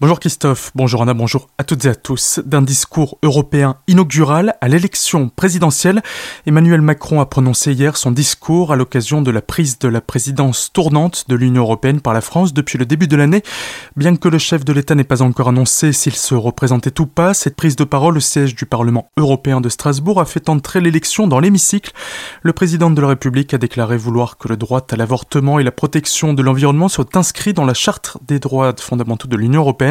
Bonjour Christophe, bonjour Anna, bonjour à toutes et à tous. D'un discours européen inaugural à l'élection présidentielle, Emmanuel Macron a prononcé hier son discours à l'occasion de la prise de la présidence tournante de l'Union européenne par la France depuis le début de l'année. Bien que le chef de l'État n'ait pas encore annoncé s'il se représentait ou pas, cette prise de parole au siège du Parlement européen de Strasbourg a fait entrer l'élection dans l'hémicycle. Le président de la République a déclaré vouloir que le droit à l'avortement et la protection de l'environnement soient inscrits dans la charte des droits fondamentaux de l'Union européenne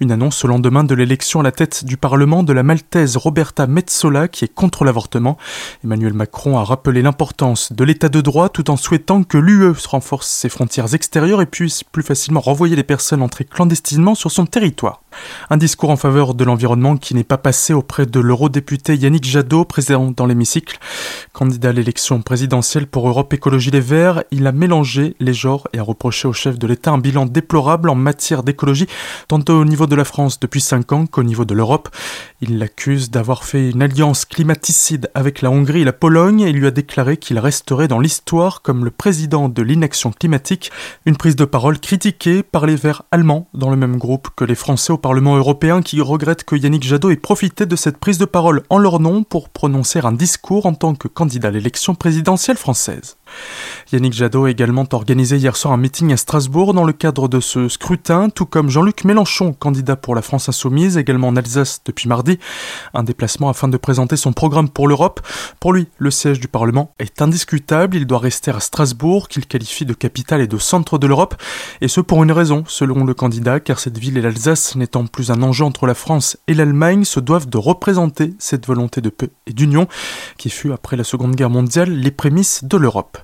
une annonce au lendemain de l'élection à la tête du Parlement de la Maltaise Roberta Metsola qui est contre l'avortement. Emmanuel Macron a rappelé l'importance de l'état de droit tout en souhaitant que l'UE renforce ses frontières extérieures et puisse plus facilement renvoyer les personnes entrées clandestinement sur son territoire. Un discours en faveur de l'environnement qui n'est pas passé auprès de l'eurodéputé Yannick Jadot, présent dans l'hémicycle. Candidat à l'élection présidentielle pour Europe Écologie Les Verts, il a mélangé les genres et a reproché au chef de l'État un bilan déplorable en matière d'écologie, tant au niveau de la France depuis 5 ans qu'au niveau de l'Europe. Il l'accuse d'avoir fait une alliance climaticide avec la Hongrie et la Pologne et lui a déclaré qu'il resterait dans l'histoire comme le président de l'inaction climatique, une prise de parole critiquée par les Verts allemands dans le même groupe que les Français au Parlement européen qui regrettent que Yannick Jadot ait profité de cette prise de parole en leur nom pour prononcer un discours en tant que candidat à l'élection présidentielle française. Yannick Jadot a également organisé hier soir un meeting à Strasbourg dans le cadre de ce scrutin, tout comme Jean-Luc Mélenchon, candidat pour la France Insoumise, également en Alsace depuis mardi. Un déplacement afin de présenter son programme pour l'Europe. Pour lui, le siège du Parlement est indiscutable, il doit rester à Strasbourg, qu'il qualifie de capitale et de centre de l'Europe, et ce pour une raison, selon le candidat, car cette ville et l'Alsace, n'étant plus un enjeu entre la France et l'Allemagne, se doivent de représenter cette volonté de paix et d'union, qui fut, après la Seconde Guerre mondiale, les prémices de l'Europe.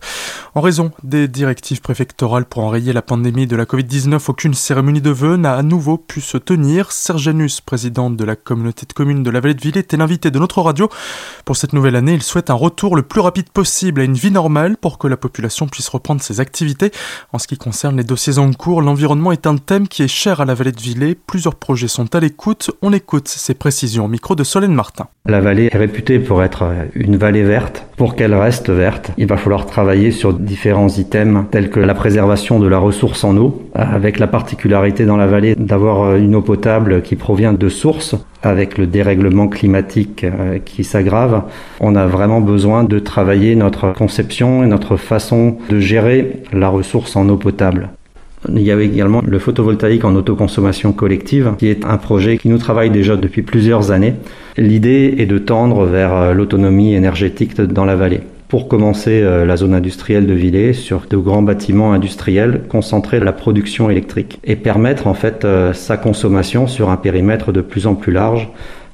En raison des directives préfectorales pour enrayer la pandémie de la Covid-19, aucune cérémonie de vœux n'a à nouveau pu se tenir. Serjanus, président de la communauté de communes de la vallée de Ville, était l'invité de notre radio. Pour cette nouvelle année, il souhaite un retour le plus rapide possible à une vie normale pour que la population puisse reprendre ses activités. En ce qui concerne les dossiers en cours, l'environnement est un thème qui est cher à la vallée de Villers. Plusieurs projets sont à l'écoute. On écoute ces précisions au micro de Solène Martin. La vallée est réputée pour être une vallée verte. Pour qu'elle reste verte, il va falloir travailler sur différents items tels que la préservation de la ressource en eau, avec la particularité dans la vallée d'avoir une eau potable qui provient de sources. Avec le dérèglement climatique euh, qui s'aggrave, on a vraiment besoin de travailler notre conception et notre façon de gérer la ressource en eau potable. Il y a également le photovoltaïque en autoconsommation collective, qui est un projet qui nous travaille déjà depuis plusieurs années. L'idée est de tendre vers euh, l'autonomie énergétique dans la vallée. Pour commencer, euh, la zone industrielle de Villers sur de grands bâtiments industriels, concentrer la production électrique et permettre en fait euh, sa consommation sur un périmètre de plus en plus large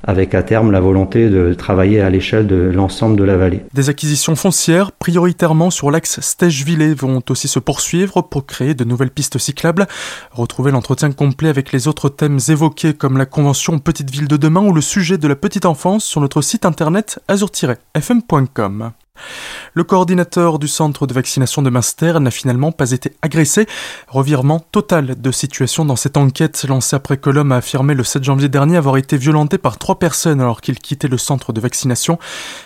avec à terme la volonté de travailler à l'échelle de l'ensemble de la vallée. Des acquisitions foncières, prioritairement sur l'axe Stège-Villers, vont aussi se poursuivre pour créer de nouvelles pistes cyclables. Retrouvez l'entretien complet avec les autres thèmes évoqués comme la convention Petite Ville de demain ou le sujet de la petite enfance sur notre site internet azur-fm.com. Le coordinateur du centre de vaccination de Münster n'a finalement pas été agressé. Revirement total de situation dans cette enquête lancée après que l'homme a affirmé le 7 janvier dernier avoir été violenté par trois personnes alors qu'il quittait le centre de vaccination.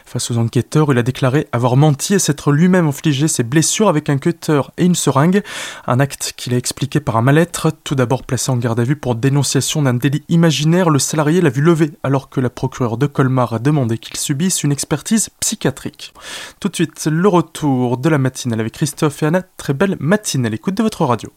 Face aux enquêteurs, il a déclaré avoir menti et s'être lui-même infligé ses blessures avec un cutter et une seringue. Un acte qu'il a expliqué par un mal-être. Tout d'abord placé en garde à vue pour dénonciation d'un délit imaginaire, le salarié l'a vu lever alors que la procureure de Colmar a demandé qu'il subisse une expertise psychiatrique. Tout de suite, le retour de la matinale avec Christophe et Anna. Très belle matinale, écoute de votre radio.